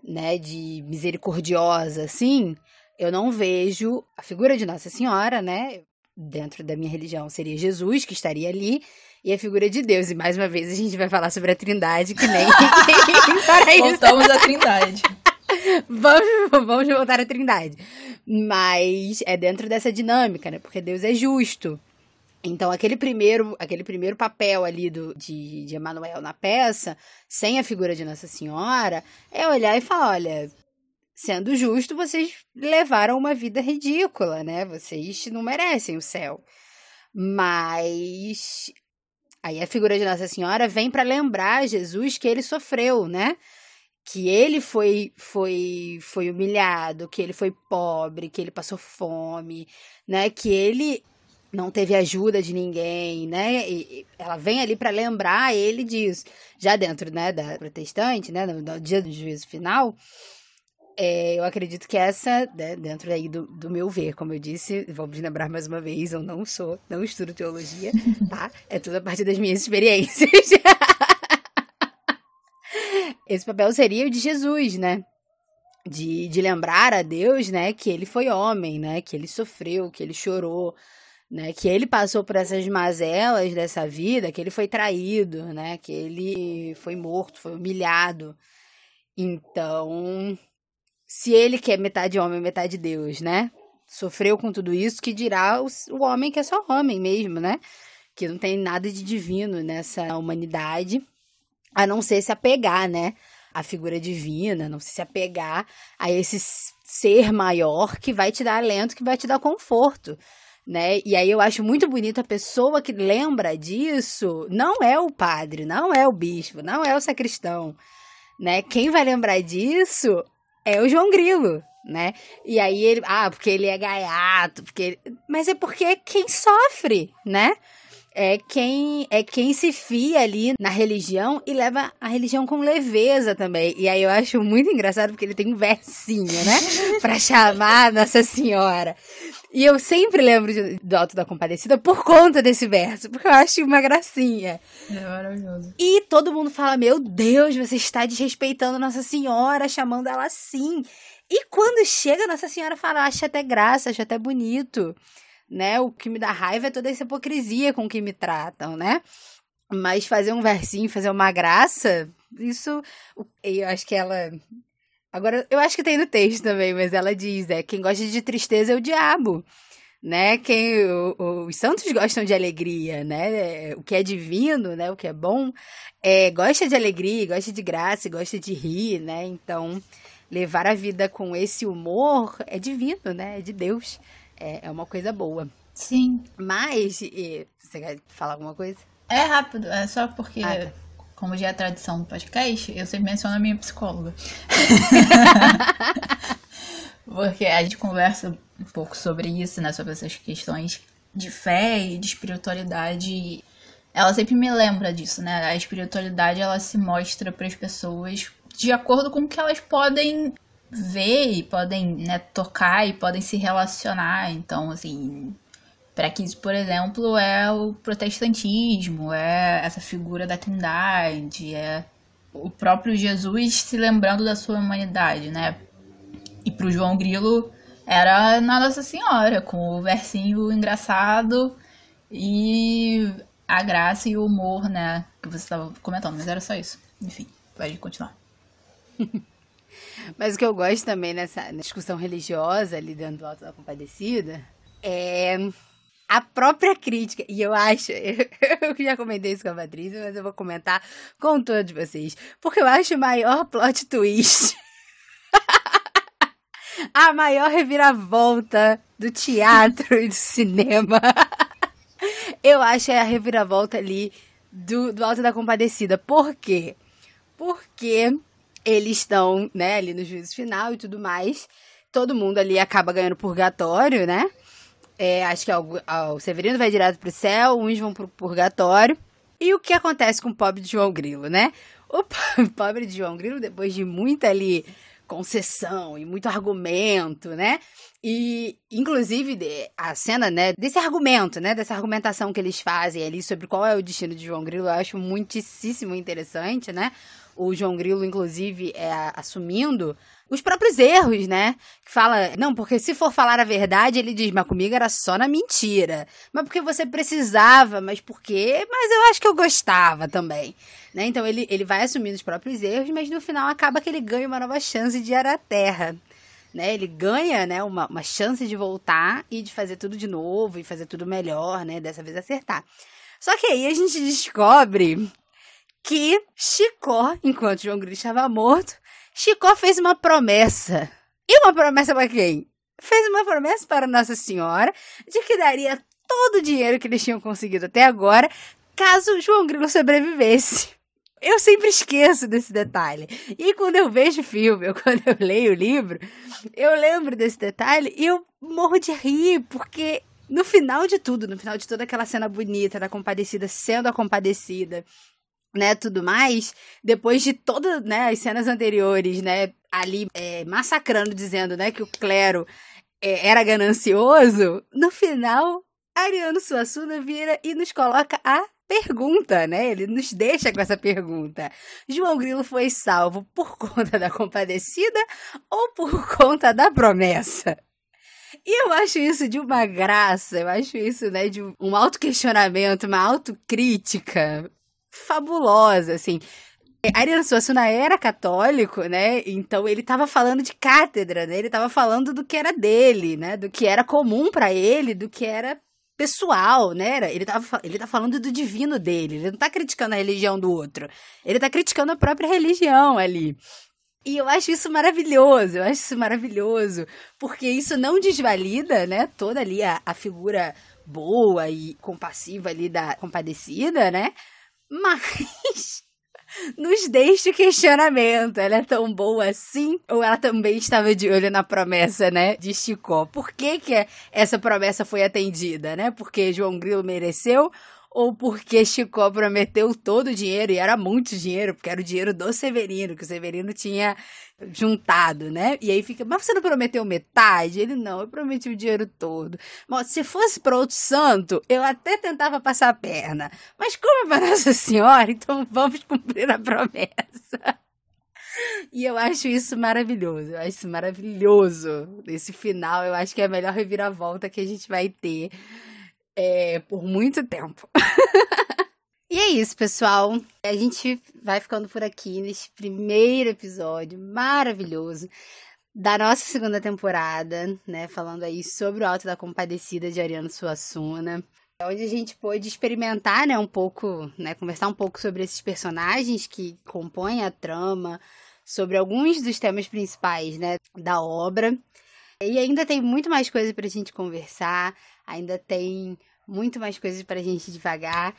né? De misericordiosa, assim. Eu não vejo a figura de Nossa Senhora, né? Dentro da minha religião seria Jesus que estaria ali e a figura de Deus. E mais uma vez a gente vai falar sobre a Trindade, que nem. Voltamos à Trindade. vamos, vamos voltar à Trindade. Mas é dentro dessa dinâmica, né? Porque Deus é justo. Então, aquele primeiro, aquele primeiro papel ali do, de, de Emanuel na peça, sem a figura de Nossa Senhora, é olhar e falar: olha, sendo justo, vocês levaram uma vida ridícula, né? Vocês não merecem o céu. Mas aí a figura de Nossa Senhora vem para lembrar Jesus que ele sofreu, né? Que ele foi foi foi humilhado, que ele foi pobre, que ele passou fome, né? Que ele não teve ajuda de ninguém, né? E ela vem ali para lembrar ele disso. Já dentro, né, da protestante, né, no, no dia do juízo final, é, eu acredito que essa, né, dentro aí do, do meu ver, como eu disse, vamos lembrar mais uma vez, eu não sou, não estudo teologia, tá? É tudo a partir das minhas experiências. Esse papel seria o de Jesus, né? De, de lembrar a Deus, né, que ele foi homem, né, que ele sofreu, que ele chorou, né, que ele passou por essas mazelas dessa vida, que ele foi traído, né, que ele foi morto, foi humilhado. Então, se ele que é metade homem, metade Deus, né, sofreu com tudo isso, que dirá o, o homem que é só homem mesmo, né, que não tem nada de divino nessa humanidade a não ser se apegar, né? A figura divina, não se apegar a esse ser maior que vai te dar alento, que vai te dar conforto, né? E aí eu acho muito bonito a pessoa que lembra disso, não é o padre, não é o bispo, não é o sacristão, né? Quem vai lembrar disso é o João Grilo, né? E aí ele, ah, porque ele é gaiato, porque ele... mas é porque é quem sofre, né? É quem é quem se fia ali na religião e leva a religião com leveza também. E aí eu acho muito engraçado porque ele tem um versinho, né? para chamar Nossa Senhora. E eu sempre lembro de, do Alto da Compadecida por conta desse verso, porque eu acho uma gracinha. É maravilhoso. E todo mundo fala: Meu Deus, você está desrespeitando Nossa Senhora, chamando ela assim. E quando chega, Nossa Senhora fala: Acha até graça, acha até bonito né? O que me dá raiva é toda essa hipocrisia com que me tratam, né? Mas fazer um versinho, fazer uma graça, isso. Eu acho que ela. Agora, eu acho que tem no texto também, mas ela diz: é quem gosta de tristeza é o diabo. Né? Quem, o, os santos gostam de alegria, né? O que é divino, né? O que é bom, é, gosta de alegria, gosta de graça, gosta de rir, né? Então, levar a vida com esse humor é divino, né? É de Deus é, é uma coisa boa. Sim. Mas, e, você quer falar alguma coisa? É rápido, é só porque, ah, tá. como já é tradição do podcast, eu sempre menciono a minha psicóloga. porque a gente conversa um pouco sobre isso, né? Sobre essas questões de fé e de espiritualidade. Ela sempre me lembra disso, né? A espiritualidade ela se mostra para as pessoas de acordo com o que elas podem ver e podem né, tocar e podem se relacionar. Então, assim, para isso, por exemplo, é o protestantismo, é essa figura da Trindade, é o próprio Jesus se lembrando da sua humanidade, né? E para o João Grilo era na Nossa Senhora, com o versinho engraçado e a graça e o humor, né? Que você estava comentando, mas era só isso. Enfim, pode continuar. Mas o que eu gosto também nessa discussão religiosa ali dentro do Alto da Compadecida é a própria crítica. E eu acho, eu já comentei isso com a Patrícia, mas eu vou comentar com todos vocês. Porque eu acho o maior plot twist. a maior reviravolta do teatro e do cinema. eu acho é a reviravolta ali do, do Alto da Compadecida. Por quê? Porque eles estão, né, ali no juízo final e tudo mais. Todo mundo ali acaba ganhando purgatório, né? É, acho que é o, o Severino vai direto pro céu, uns vão pro purgatório. E o que acontece com o pobre João Grilo, né? O pobre João Grilo, depois de muita ali concessão e muito argumento, né? E, inclusive, a cena, né, desse argumento, né, dessa argumentação que eles fazem ali sobre qual é o destino de João Grilo, eu acho muitíssimo interessante, né? O João Grilo, inclusive, é, assumindo os próprios erros, né? Que fala, não, porque se for falar a verdade, ele diz, mas comigo era só na mentira. Mas porque você precisava, mas por quê? Mas eu acho que eu gostava também. Né? Então ele, ele vai assumindo os próprios erros, mas no final acaba que ele ganha uma nova chance de ir à Terra. Né? Ele ganha né, uma, uma chance de voltar e de fazer tudo de novo e fazer tudo melhor, né? Dessa vez acertar. Só que aí a gente descobre que Chicó, enquanto João Grilo estava morto, Chicó fez uma promessa. E uma promessa para quem? Fez uma promessa para Nossa Senhora de que daria todo o dinheiro que eles tinham conseguido até agora, caso João Grilo sobrevivesse. Eu sempre esqueço desse detalhe. E quando eu vejo o filme, ou quando eu leio o livro, eu lembro desse detalhe e eu morro de rir, porque no final de tudo, no final de toda aquela cena bonita da compadecida sendo a compadecida, né, tudo mais, depois de todas, né, as cenas anteriores, né, ali é, massacrando, dizendo, né, que o clero é, era ganancioso, no final, Ariano Suassuna vira e nos coloca a pergunta, né? Ele nos deixa com essa pergunta. João Grilo foi salvo por conta da compadecida ou por conta da promessa? E eu acho isso de uma graça, eu acho isso, né, de um autoquestionamento, uma autocrítica fabulosa, assim. Ariano Suassuna era católico, né? Então ele estava falando de cátedra, né? Ele estava falando do que era dele, né? Do que era comum para ele, do que era pessoal, né? Ele tava, ele tá falando do divino dele. Ele não tá criticando a religião do outro. Ele tá criticando a própria religião ali. E eu acho isso maravilhoso, eu acho isso maravilhoso, porque isso não desvalida, né, toda ali a, a figura boa e compassiva ali da compadecida, né? Mas nos deixa o questionamento. Ela é tão boa assim? Ou ela também estava de olho na promessa, né? De Chicó. Por que, que essa promessa foi atendida, né? Porque João Grilo mereceu? Ou porque Chicó prometeu todo o dinheiro, e era muito dinheiro, porque era o dinheiro do Severino, que o Severino tinha juntado, né? E aí fica, mas você não prometeu metade? Ele, não, eu prometi o dinheiro todo. Mas se fosse para outro santo, eu até tentava passar a perna. Mas como é para Nossa Senhora, então vamos cumprir a promessa. E eu acho isso maravilhoso. Eu acho isso maravilhoso. Esse final, eu acho que é a melhor reviravolta que a gente vai ter é, por muito tempo. e é isso, pessoal. A gente vai ficando por aqui neste primeiro episódio maravilhoso da nossa segunda temporada, né? Falando aí sobre o Alto da Compadecida de Ariano Suassuna. Onde a gente pôde experimentar, né, um pouco, né, conversar um pouco sobre esses personagens que compõem a trama, sobre alguns dos temas principais, né, da obra. E ainda tem muito mais coisa para a gente conversar, ainda tem muito mais coisas para a gente devagar.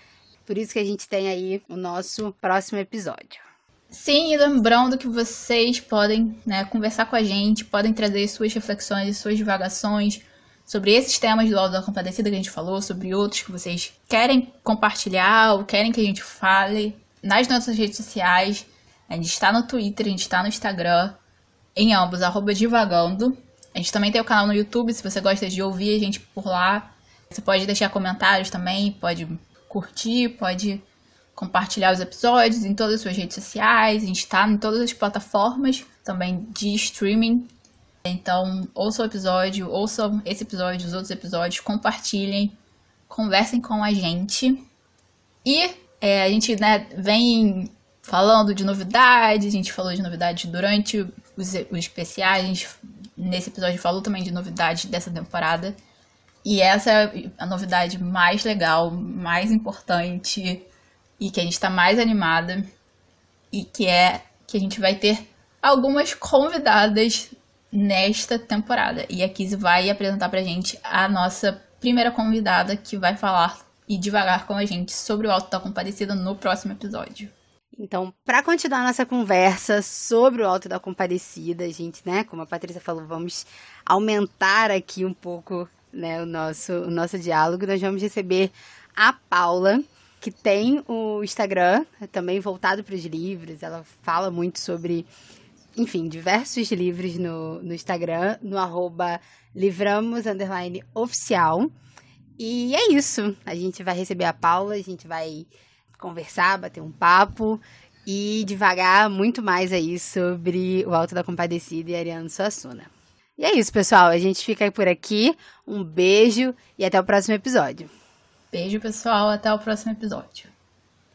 Por isso que a gente tem aí o nosso próximo episódio. Sim, e lembrando que vocês podem né, conversar com a gente, podem trazer suas reflexões, suas divagações sobre esses temas do Alto da Compadecida que a gente falou, sobre outros que vocês querem compartilhar ou querem que a gente fale nas nossas redes sociais. A gente está no Twitter, a gente está no Instagram, em ambos, arroba divagando. A gente também tem o canal no YouTube, se você gosta de ouvir a gente por lá. Você pode deixar comentários também, pode curtir, pode compartilhar os episódios em todas as suas redes sociais. A gente está em todas as plataformas também de streaming. Então, ouçam o episódio, ouçam esse episódio, os outros episódios, compartilhem, conversem com a gente. E é, a gente né, vem falando de novidades, a gente falou de novidades durante os, os especiais, a gente nesse episódio falou também de novidades dessa temporada. E essa é a novidade mais legal, mais importante e que a gente está mais animada. E que é que a gente vai ter algumas convidadas nesta temporada. E a Kizzy vai apresentar pra gente a nossa primeira convidada que vai falar e devagar com a gente sobre o Alto da Compadecida no próximo episódio. Então, para continuar nossa conversa sobre o Alto da Compadecida, gente, né, como a Patrícia falou, vamos aumentar aqui um pouco, né, o nosso o nosso diálogo. Nós vamos receber a Paula, que tem o Instagram também voltado para os livros. Ela fala muito sobre, enfim, diversos livros no, no Instagram, no arroba livramos oficial. E é isso. A gente vai receber a Paula, a gente vai conversar, bater um papo e devagar muito mais aí sobre o Alto da Compadecida e Ariano Suassuna. E é isso, pessoal. A gente fica por aqui. Um beijo e até o próximo episódio. Beijo, pessoal. Até o próximo episódio.